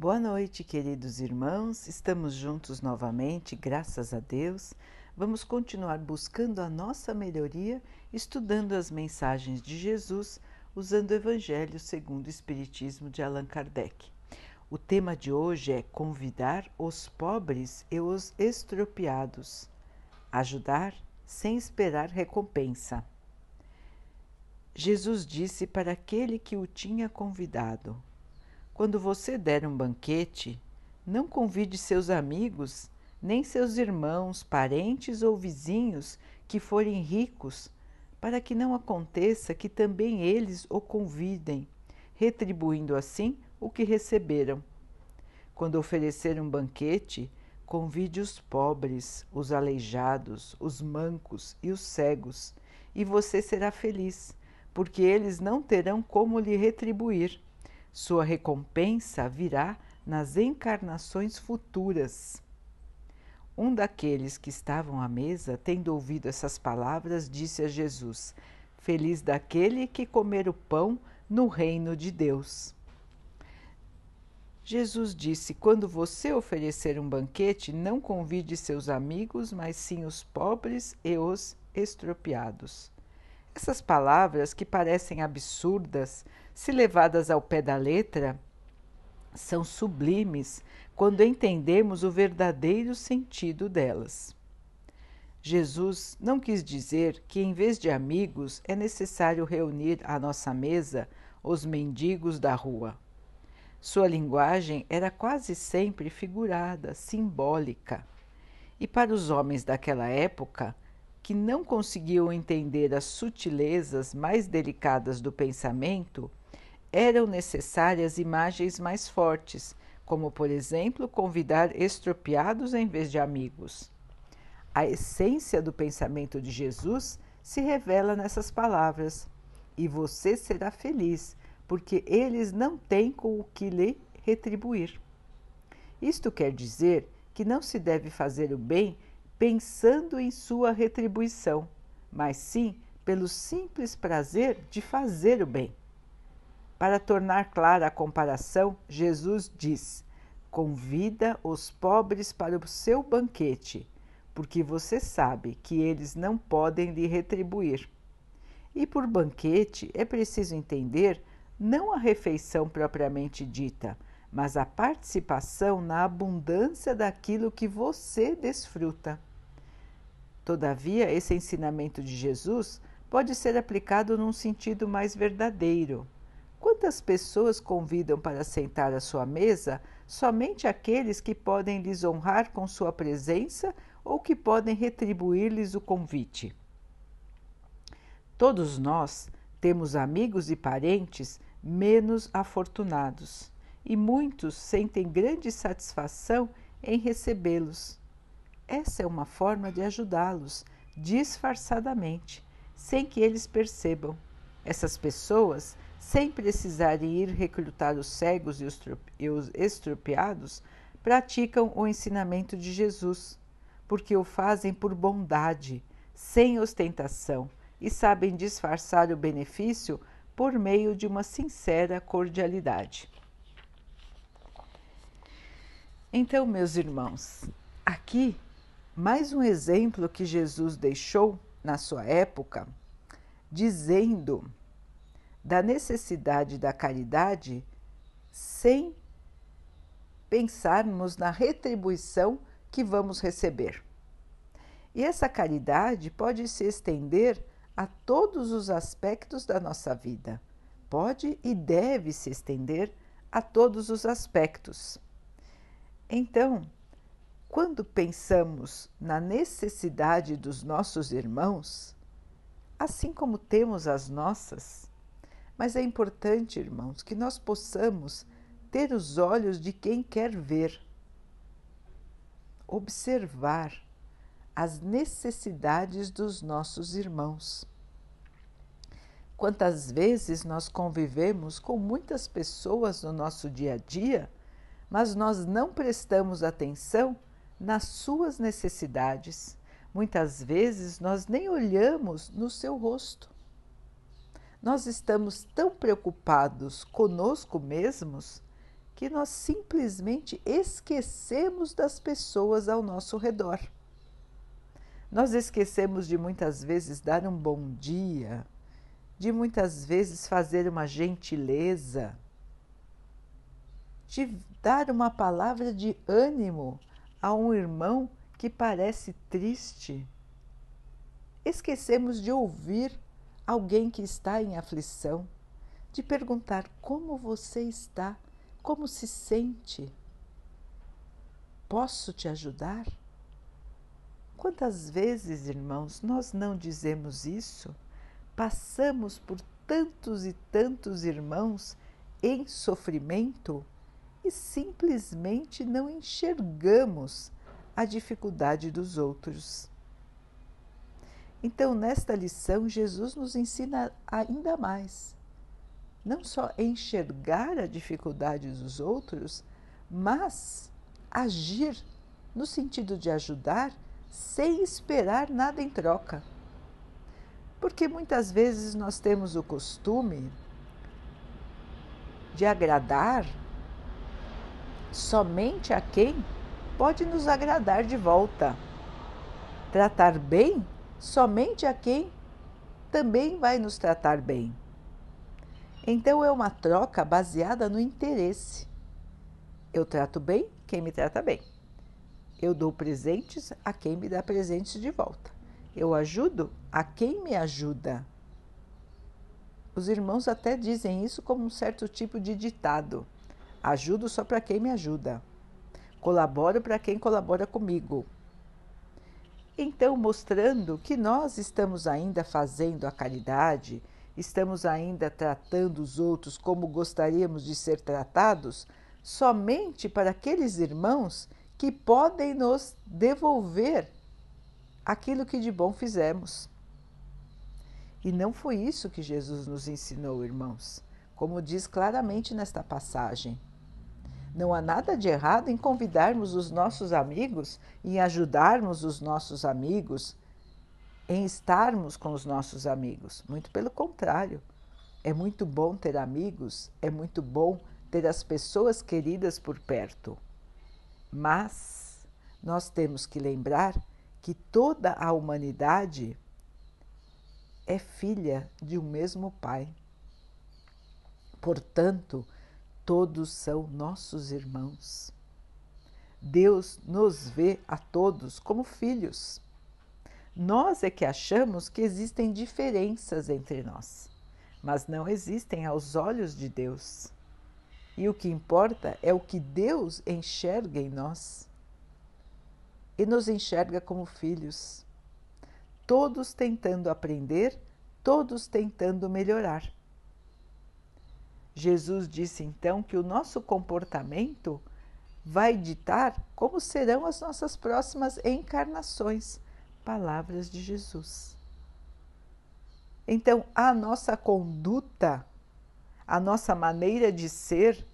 Boa noite, queridos irmãos. Estamos juntos novamente, graças a Deus. Vamos continuar buscando a nossa melhoria, estudando as mensagens de Jesus, usando o Evangelho segundo o Espiritismo de Allan Kardec. O tema de hoje é convidar os pobres e os estropiados, ajudar sem esperar recompensa. Jesus disse para aquele que o tinha convidado: Quando você der um banquete, não convide seus amigos, nem seus irmãos, parentes ou vizinhos que forem ricos, para que não aconteça que também eles o convidem, retribuindo assim o que receberam. Quando oferecer um banquete, convide os pobres, os aleijados, os mancos e os cegos, e você será feliz porque eles não terão como lhe retribuir. Sua recompensa virá nas encarnações futuras. Um daqueles que estavam à mesa, tendo ouvido essas palavras, disse a Jesus: Feliz daquele que comer o pão no reino de Deus. Jesus disse: Quando você oferecer um banquete, não convide seus amigos, mas sim os pobres e os estropiados. Essas palavras, que parecem absurdas, se levadas ao pé da letra, são sublimes quando entendemos o verdadeiro sentido delas. Jesus não quis dizer que, em vez de amigos, é necessário reunir à nossa mesa os mendigos da rua. Sua linguagem era quase sempre figurada, simbólica. E para os homens daquela época, que não conseguiam entender as sutilezas mais delicadas do pensamento, eram necessárias imagens mais fortes, como, por exemplo, convidar estropiados em vez de amigos. A essência do pensamento de Jesus se revela nessas palavras: E você será feliz, porque eles não têm com o que lhe retribuir. Isto quer dizer que não se deve fazer o bem pensando em sua retribuição, mas sim pelo simples prazer de fazer o bem. Para tornar clara a comparação, Jesus diz: Convida os pobres para o seu banquete, porque você sabe que eles não podem lhe retribuir. E por banquete é preciso entender não a refeição propriamente dita, mas a participação na abundância daquilo que você desfruta. Todavia, esse ensinamento de Jesus pode ser aplicado num sentido mais verdadeiro. Quantas pessoas convidam para sentar à sua mesa somente aqueles que podem lhes honrar com sua presença ou que podem retribuir-lhes o convite? Todos nós temos amigos e parentes menos afortunados, e muitos sentem grande satisfação em recebê-los. Essa é uma forma de ajudá-los disfarçadamente, sem que eles percebam. Essas pessoas, sem precisarem ir recrutar os cegos e os estropiados, praticam o ensinamento de Jesus, porque o fazem por bondade, sem ostentação, e sabem disfarçar o benefício por meio de uma sincera cordialidade. Então, meus irmãos, aqui mais um exemplo que Jesus deixou na sua época, dizendo da necessidade da caridade sem pensarmos na retribuição que vamos receber. E essa caridade pode se estender a todos os aspectos da nossa vida. Pode e deve se estender a todos os aspectos. Então, quando pensamos na necessidade dos nossos irmãos, assim como temos as nossas, mas é importante, irmãos, que nós possamos ter os olhos de quem quer ver, observar as necessidades dos nossos irmãos. Quantas vezes nós convivemos com muitas pessoas no nosso dia a dia, mas nós não prestamos atenção nas suas necessidades. Muitas vezes nós nem olhamos no seu rosto. Nós estamos tão preocupados conosco mesmos que nós simplesmente esquecemos das pessoas ao nosso redor. Nós esquecemos de muitas vezes dar um bom dia, de muitas vezes fazer uma gentileza, de dar uma palavra de ânimo a um irmão que parece triste. Esquecemos de ouvir alguém que está em aflição, de perguntar como você está, como se sente. Posso te ajudar? Quantas vezes, irmãos, nós não dizemos isso? Passamos por tantos e tantos irmãos em sofrimento e simplesmente não enxergamos a dificuldade dos outros. Então, nesta lição, Jesus nos ensina ainda mais. Não só enxergar a dificuldade dos outros, mas agir no sentido de ajudar sem esperar nada em troca. Porque muitas vezes nós temos o costume de agradar somente a quem pode nos agradar de volta. Tratar bem somente a quem também vai nos tratar bem. Então é uma troca baseada no interesse. Eu trato bem quem me trata bem. Eu dou presentes a quem me dá presentes de volta. Eu ajudo a quem me ajuda. Os irmãos até dizem isso como um certo tipo de ditado. Ajudo só para quem me ajuda. Colaboro para quem colabora comigo. Então, mostrando que nós estamos ainda fazendo a caridade, estamos ainda tratando os outros como gostaríamos de ser tratados, somente para aqueles irmãos que podem nos devolver aquilo que de bom fizemos. E não foi isso que Jesus nos ensinou, irmãos, como diz claramente nesta passagem. Não há nada de errado em convidarmos os nossos amigos, em ajudarmos os nossos amigos, em estarmos com os nossos amigos. Muito pelo contrário. É muito bom ter amigos, é muito bom ter as pessoas queridas por perto. Mas nós temos que lembrar que toda a humanidade é filha de um mesmo Pai. Portanto, todos são nossos irmãos. Deus nos vê a todos como filhos. Nós é que achamos que existem diferenças entre nós, mas não existem aos olhos de Deus. E o que importa é o que Deus enxerga em nós. E nos enxerga como filhos, todos tentando aprender, todos tentando melhorar. Jesus disse então que o nosso comportamento vai ditar como serão as nossas próximas encarnações. Palavras de Jesus. Então, a nossa conduta, a nossa maneira de ser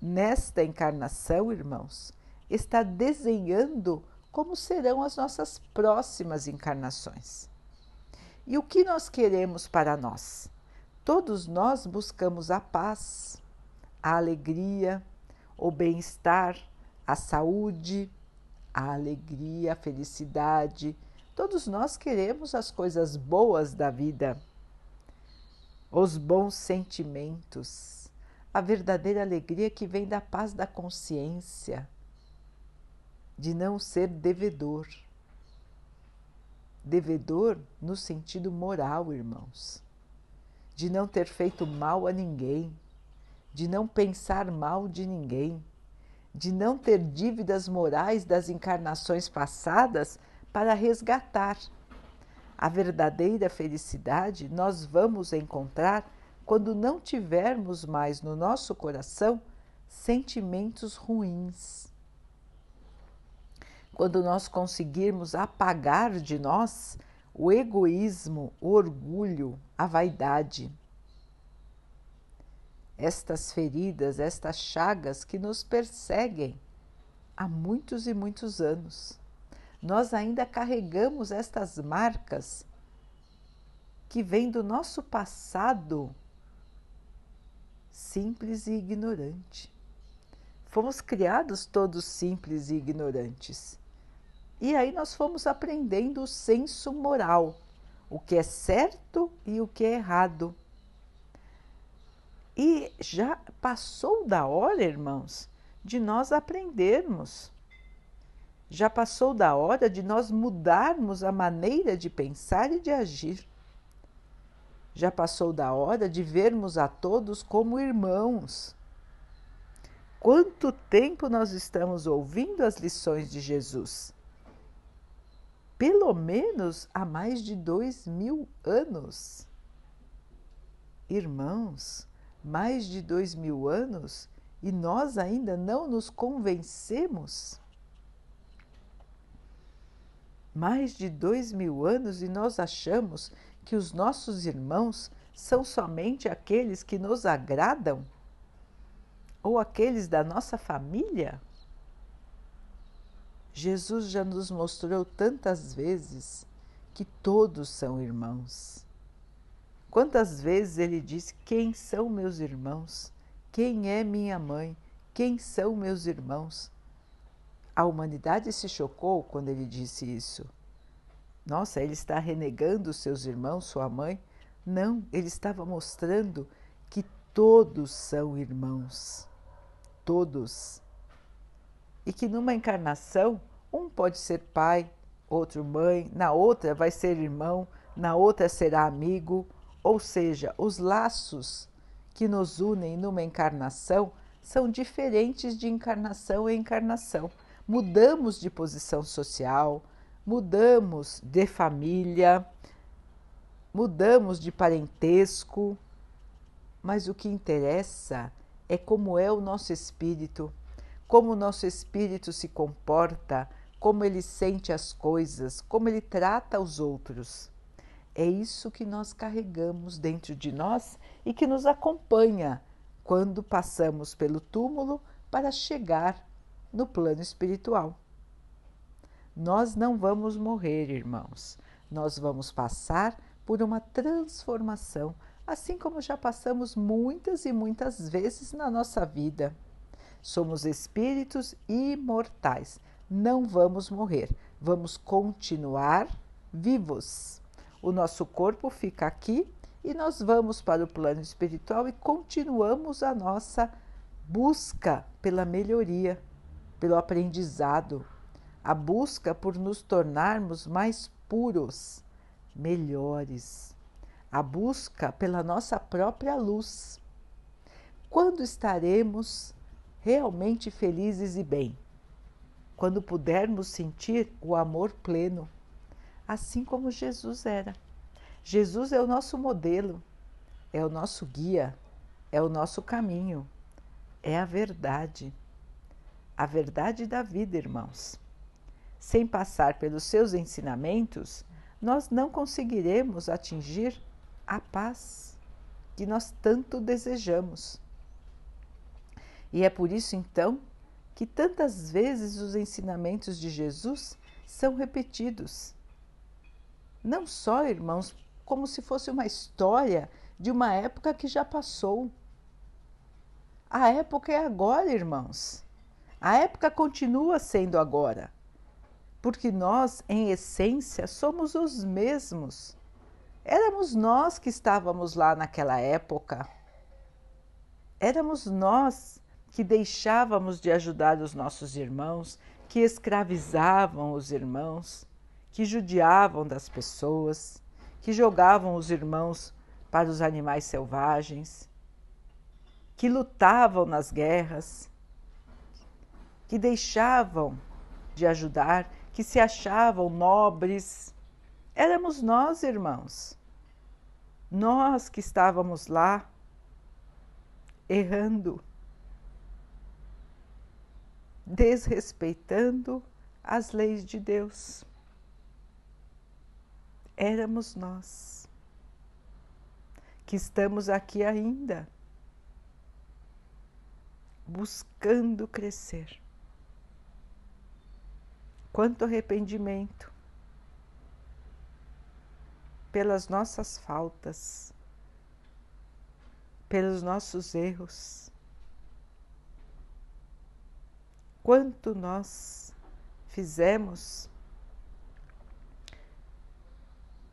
nesta encarnação, irmãos, está desenhando como serão as nossas próximas encarnações. E o que nós queremos para nós? Todos nós buscamos a paz, a alegria, o bem-estar, a saúde, a alegria, a felicidade. Todos nós queremos as coisas boas da vida, os bons sentimentos a verdadeira alegria que vem da paz da consciência, de não ser devedor. Devedor no sentido moral, irmãos, de não ter feito mal a ninguém, de não pensar mal de ninguém, de não ter dívidas morais das encarnações passadas para resgatar. A verdadeira felicidade nós vamos encontrar quando não tivermos mais no nosso coração sentimentos ruins. Quando nós conseguirmos apagar de nós o egoísmo, o orgulho, a vaidade. Estas feridas, estas chagas que nos perseguem há muitos e muitos anos. Nós ainda carregamos estas marcas que vêm do nosso passado simples e ignorante. Fomos criados todos simples e ignorantes. E aí nós fomos aprendendo o senso moral, o que é certo e o que é errado. E já passou da hora, irmãos, de nós aprendermos. Já passou da hora de nós mudarmos a maneira de pensar e de agir. Já passou da hora de vermos a todos como irmãos. Quanto tempo nós estamos ouvindo as lições de Jesus? Pelo menos há mais de dois mil anos. Irmãos, mais de dois mil anos e nós ainda não nos convencemos? mais de dois mil anos e nós achamos que os nossos irmãos são somente aqueles que nos agradam? Ou aqueles da nossa família? Jesus já nos mostrou tantas vezes que todos são irmãos. Quantas vezes ele disse: Quem são meus irmãos? Quem é minha mãe? Quem são meus irmãos? A humanidade se chocou quando ele disse isso. Nossa, ele está renegando seus irmãos, sua mãe? Não, ele estava mostrando que todos são irmãos. Todos. E que numa encarnação, um pode ser pai, outro mãe, na outra vai ser irmão, na outra será amigo. Ou seja, os laços que nos unem numa encarnação são diferentes de encarnação em encarnação mudamos de posição social, mudamos de família, mudamos de parentesco, mas o que interessa é como é o nosso espírito, como o nosso espírito se comporta, como ele sente as coisas, como ele trata os outros. É isso que nós carregamos dentro de nós e que nos acompanha quando passamos pelo túmulo para chegar no plano espiritual. Nós não vamos morrer, irmãos. Nós vamos passar por uma transformação, assim como já passamos muitas e muitas vezes na nossa vida. Somos espíritos imortais. Não vamos morrer, vamos continuar vivos. O nosso corpo fica aqui e nós vamos para o plano espiritual e continuamos a nossa busca pela melhoria pelo aprendizado, a busca por nos tornarmos mais puros, melhores, a busca pela nossa própria luz. Quando estaremos realmente felizes e bem? Quando pudermos sentir o amor pleno, assim como Jesus era. Jesus é o nosso modelo, é o nosso guia, é o nosso caminho, é a verdade a verdade da vida, irmãos. Sem passar pelos seus ensinamentos, nós não conseguiremos atingir a paz que nós tanto desejamos. E é por isso, então, que tantas vezes os ensinamentos de Jesus são repetidos. Não só, irmãos, como se fosse uma história de uma época que já passou. A época é agora, irmãos. A época continua sendo agora, porque nós, em essência, somos os mesmos. Éramos nós que estávamos lá naquela época. Éramos nós que deixávamos de ajudar os nossos irmãos, que escravizavam os irmãos, que judiavam das pessoas, que jogavam os irmãos para os animais selvagens, que lutavam nas guerras, que deixavam de ajudar, que se achavam nobres. Éramos nós, irmãos. Nós que estávamos lá errando, desrespeitando as leis de Deus. Éramos nós que estamos aqui ainda, buscando crescer quanto arrependimento pelas nossas faltas, pelos nossos erros. Quanto nós fizemos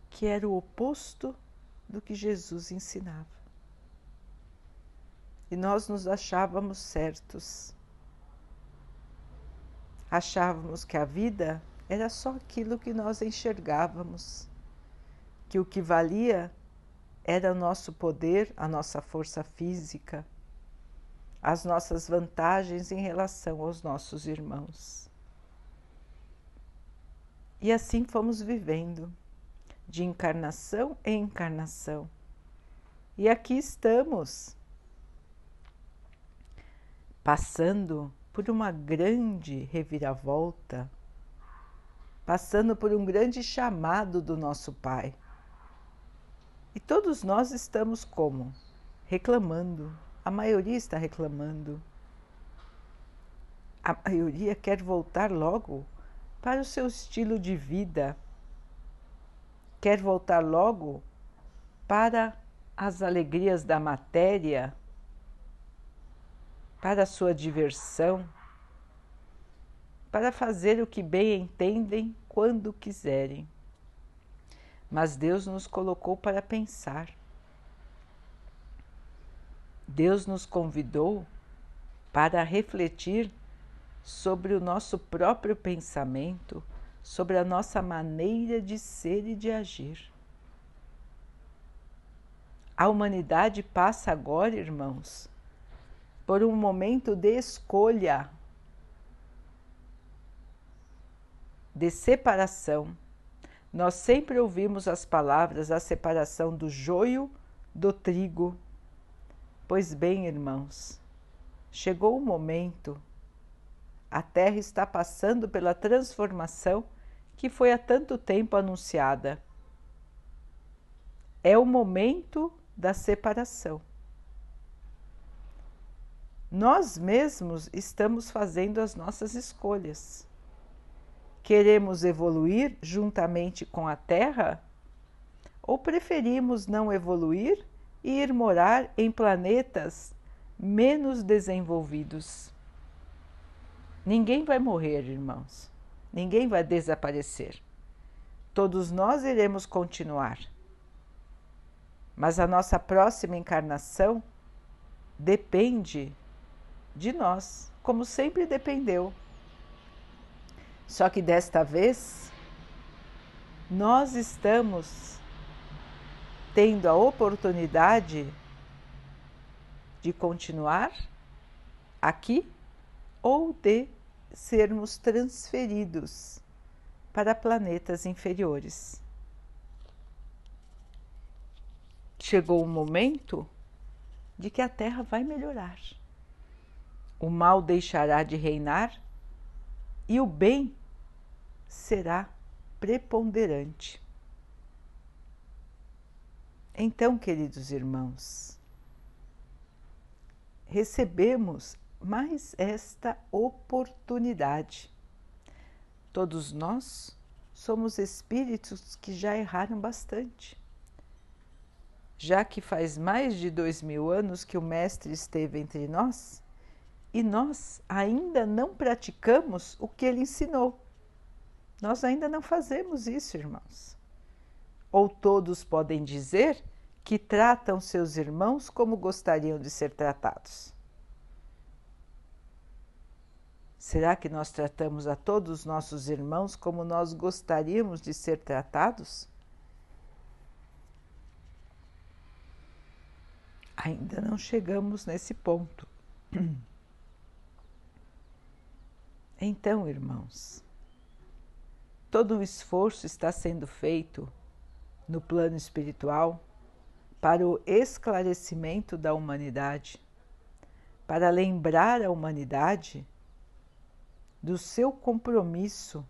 que era o oposto do que Jesus ensinava. E nós nos achávamos certos. Achávamos que a vida era só aquilo que nós enxergávamos, que o que valia era o nosso poder, a nossa força física, as nossas vantagens em relação aos nossos irmãos. E assim fomos vivendo de encarnação em encarnação. E aqui estamos, passando por uma grande reviravolta, passando por um grande chamado do nosso Pai. E todos nós estamos como? Reclamando. A maioria está reclamando. A maioria quer voltar logo para o seu estilo de vida quer voltar logo para as alegrias da matéria, para a sua diversão, para fazer o que bem entendem quando quiserem. Mas Deus nos colocou para pensar. Deus nos convidou para refletir sobre o nosso próprio pensamento sobre a nossa maneira de ser e de agir. A humanidade passa agora, irmãos, por um momento de escolha, de separação. Nós sempre ouvimos as palavras a separação do joio do trigo. Pois bem, irmãos, chegou o momento, a Terra está passando pela transformação que foi há tanto tempo anunciada. É o momento da separação. Nós mesmos estamos fazendo as nossas escolhas. Queremos evoluir juntamente com a Terra? Ou preferimos não evoluir e ir morar em planetas menos desenvolvidos? Ninguém vai morrer, irmãos. Ninguém vai desaparecer. Todos nós iremos continuar. Mas a nossa próxima encarnação depende de nós, como sempre dependeu. Só que desta vez nós estamos tendo a oportunidade de continuar aqui ou de sermos transferidos para planetas inferiores. Chegou o momento de que a Terra vai melhorar. O mal deixará de reinar e o bem será preponderante. Então, queridos irmãos, recebemos mais esta oportunidade. Todos nós somos espíritos que já erraram bastante. Já que faz mais de dois mil anos que o Mestre esteve entre nós e nós ainda não praticamos o que ele ensinou. Nós ainda não fazemos isso, irmãos. Ou todos podem dizer que tratam seus irmãos como gostariam de ser tratados. Será que nós tratamos a todos os nossos irmãos como nós gostaríamos de ser tratados? Ainda não chegamos nesse ponto. Então, irmãos, todo um esforço está sendo feito no plano espiritual para o esclarecimento da humanidade, para lembrar a humanidade do seu compromisso,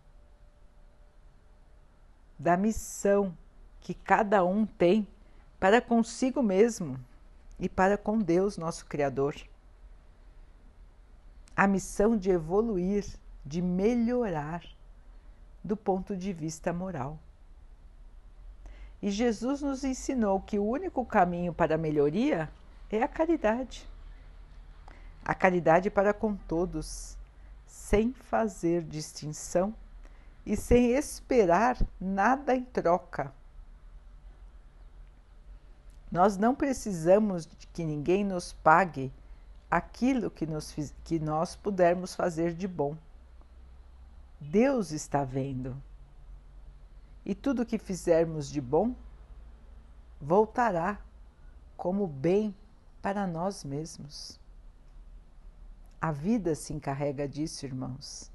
da missão que cada um tem para consigo mesmo e para com Deus, nosso Criador. A missão de evoluir, de melhorar do ponto de vista moral. E Jesus nos ensinou que o único caminho para a melhoria é a caridade. A caridade para com todos, sem fazer distinção e sem esperar nada em troca. Nós não precisamos que ninguém nos pague aquilo que, nos, que nós pudermos fazer de bom. Deus está vendo. E tudo que fizermos de bom voltará como bem para nós mesmos. A vida se encarrega disso, irmãos.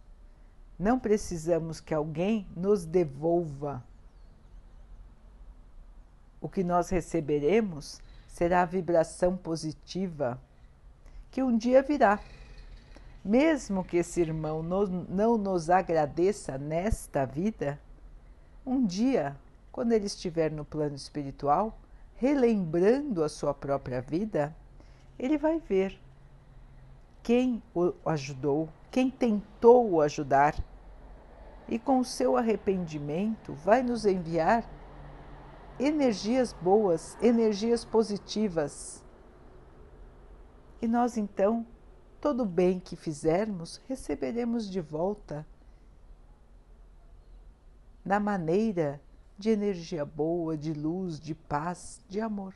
Não precisamos que alguém nos devolva. O que nós receberemos será a vibração positiva que um dia virá. Mesmo que esse irmão não nos agradeça nesta vida, um dia, quando ele estiver no plano espiritual, relembrando a sua própria vida, ele vai ver quem o ajudou, quem tentou o ajudar, e com o seu arrependimento vai nos enviar energias boas, energias positivas. E nós então, todo bem que fizermos, receberemos de volta na maneira de energia boa, de luz, de paz, de amor.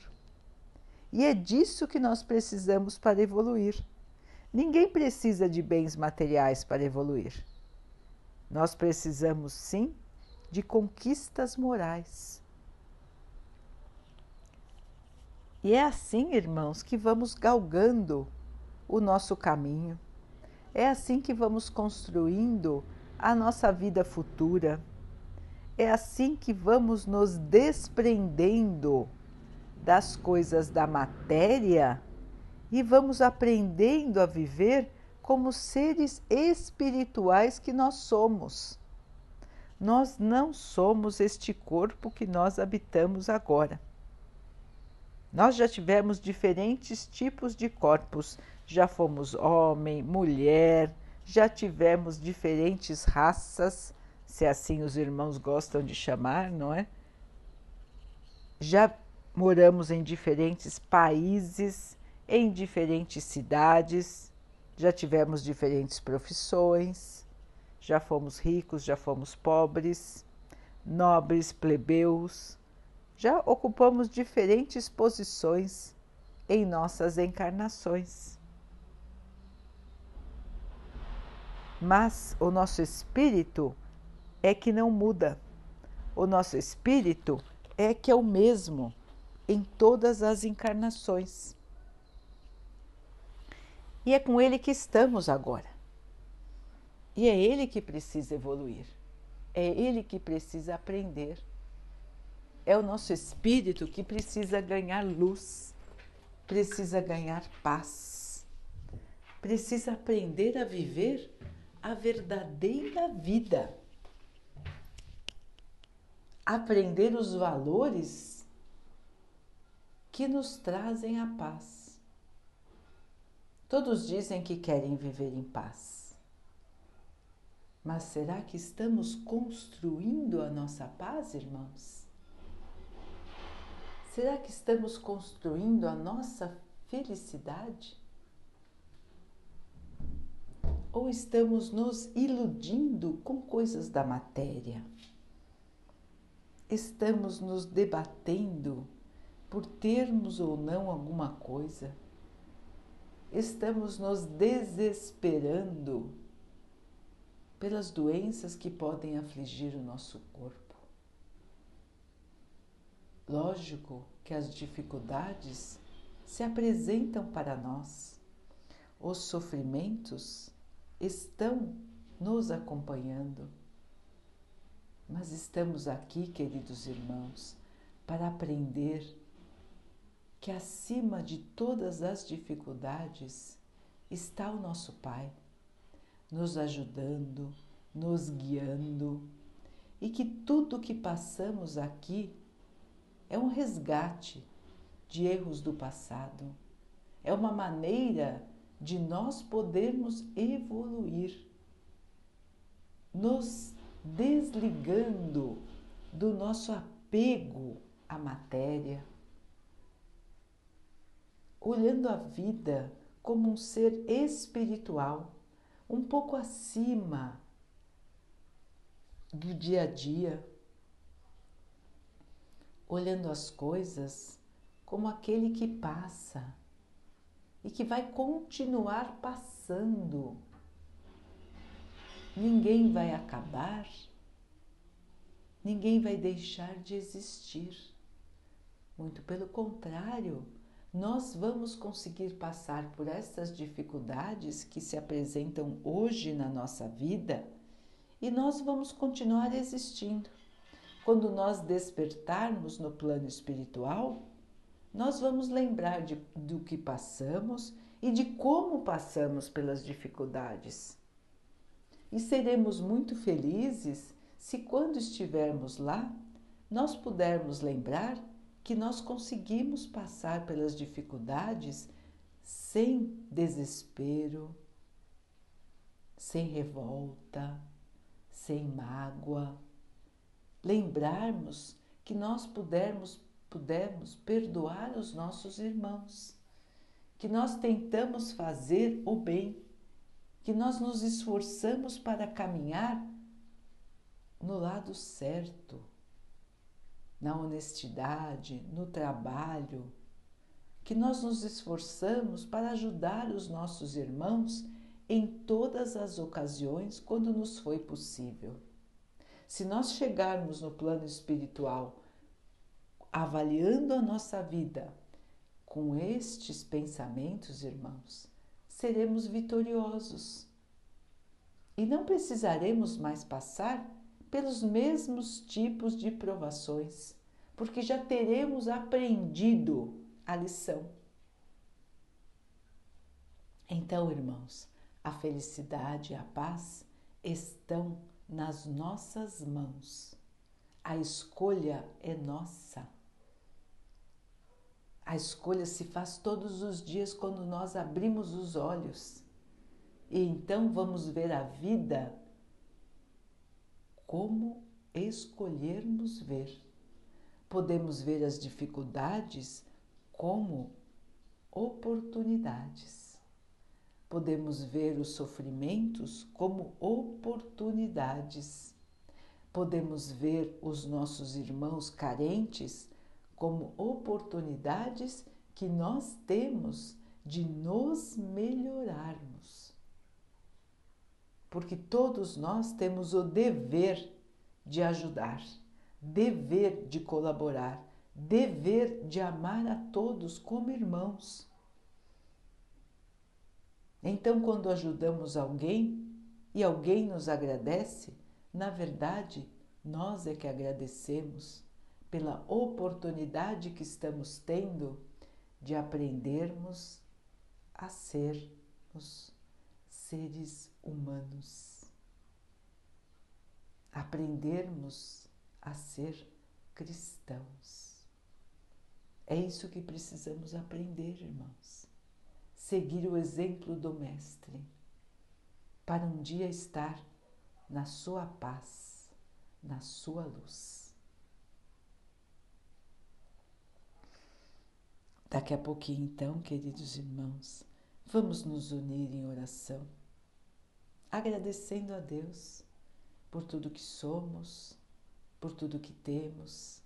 E é disso que nós precisamos para evoluir. Ninguém precisa de bens materiais para evoluir. Nós precisamos sim de conquistas morais. E é assim, irmãos, que vamos galgando o nosso caminho. É assim que vamos construindo a nossa vida futura. É assim que vamos nos desprendendo das coisas da matéria e vamos aprendendo a viver como seres espirituais que nós somos. Nós não somos este corpo que nós habitamos agora. Nós já tivemos diferentes tipos de corpos, já fomos homem, mulher, já tivemos diferentes raças, se assim os irmãos gostam de chamar, não é? Já moramos em diferentes países, em diferentes cidades, já tivemos diferentes profissões, já fomos ricos, já fomos pobres, nobres, plebeus, já ocupamos diferentes posições em nossas encarnações. Mas o nosso espírito é que não muda. O nosso espírito é que é o mesmo em todas as encarnações. E é com ele que estamos agora. E é ele que precisa evoluir. É ele que precisa aprender. É o nosso espírito que precisa ganhar luz, precisa ganhar paz, precisa aprender a viver a verdadeira vida. Aprender os valores que nos trazem a paz. Todos dizem que querem viver em paz. Mas será que estamos construindo a nossa paz, irmãos? Será que estamos construindo a nossa felicidade? Ou estamos nos iludindo com coisas da matéria? Estamos nos debatendo por termos ou não alguma coisa? estamos nos desesperando pelas doenças que podem afligir o nosso corpo. Lógico que as dificuldades se apresentam para nós, os sofrimentos estão nos acompanhando. Mas estamos aqui, queridos irmãos, para aprender que acima de todas as dificuldades está o nosso Pai, nos ajudando, nos guiando, e que tudo que passamos aqui é um resgate de erros do passado, é uma maneira de nós podermos evoluir, nos desligando do nosso apego à matéria olhando a vida como um ser espiritual, um pouco acima do dia a dia, olhando as coisas como aquele que passa e que vai continuar passando. Ninguém vai acabar, ninguém vai deixar de existir. Muito pelo contrário, nós vamos conseguir passar por estas dificuldades que se apresentam hoje na nossa vida e nós vamos continuar existindo. Quando nós despertarmos no plano espiritual, nós vamos lembrar de, do que passamos e de como passamos pelas dificuldades. E seremos muito felizes se, quando estivermos lá, nós pudermos lembrar que nós conseguimos passar pelas dificuldades sem desespero, sem revolta, sem mágoa. Lembrarmos que nós pudermos, pudermos perdoar os nossos irmãos, que nós tentamos fazer o bem, que nós nos esforçamos para caminhar no lado certo na honestidade, no trabalho, que nós nos esforçamos para ajudar os nossos irmãos em todas as ocasiões quando nos foi possível. Se nós chegarmos no plano espiritual avaliando a nossa vida com estes pensamentos, irmãos, seremos vitoriosos e não precisaremos mais passar pelos mesmos tipos de provações, porque já teremos aprendido a lição. Então, irmãos, a felicidade e a paz estão nas nossas mãos. A escolha é nossa. A escolha se faz todos os dias quando nós abrimos os olhos. E então vamos ver a vida como escolhermos ver. Podemos ver as dificuldades como oportunidades. Podemos ver os sofrimentos como oportunidades. Podemos ver os nossos irmãos carentes como oportunidades que nós temos de nos melhorarmos porque todos nós temos o dever de ajudar, dever de colaborar, dever de amar a todos como irmãos. Então, quando ajudamos alguém e alguém nos agradece, na verdade, nós é que agradecemos pela oportunidade que estamos tendo de aprendermos a sermos seres humanos. Aprendermos a ser cristãos. É isso que precisamos aprender, irmãos. Seguir o exemplo do Mestre, para um dia estar na sua paz, na sua luz. Daqui a pouquinho, então, queridos irmãos, vamos nos unir em oração agradecendo a Deus por tudo que somos, por tudo que temos,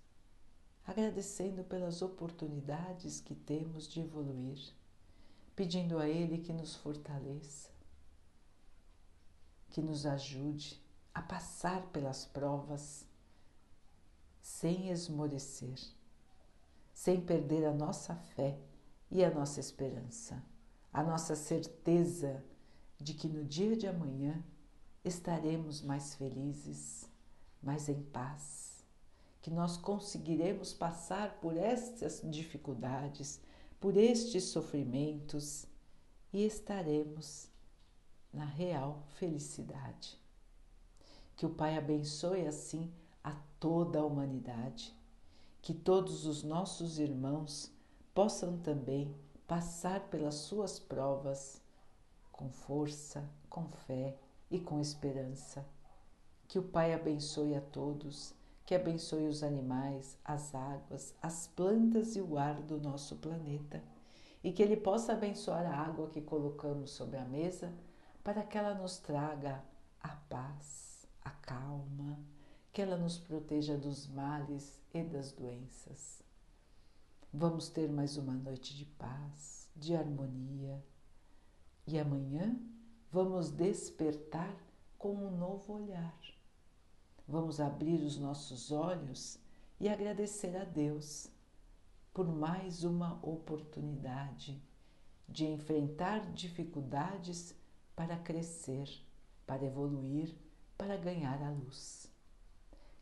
agradecendo pelas oportunidades que temos de evoluir, pedindo a Ele que nos fortaleça, que nos ajude a passar pelas provas sem esmorecer, sem perder a nossa fé e a nossa esperança, a nossa certeza de que no dia de amanhã estaremos mais felizes, mais em paz, que nós conseguiremos passar por estas dificuldades, por estes sofrimentos e estaremos na real felicidade. Que o Pai abençoe assim a toda a humanidade, que todos os nossos irmãos possam também passar pelas suas provas com força, com fé e com esperança. Que o Pai abençoe a todos, que abençoe os animais, as águas, as plantas e o ar do nosso planeta, e que Ele possa abençoar a água que colocamos sobre a mesa, para que ela nos traga a paz, a calma, que ela nos proteja dos males e das doenças. Vamos ter mais uma noite de paz, de harmonia, e amanhã vamos despertar com um novo olhar. Vamos abrir os nossos olhos e agradecer a Deus por mais uma oportunidade de enfrentar dificuldades para crescer, para evoluir, para ganhar a luz.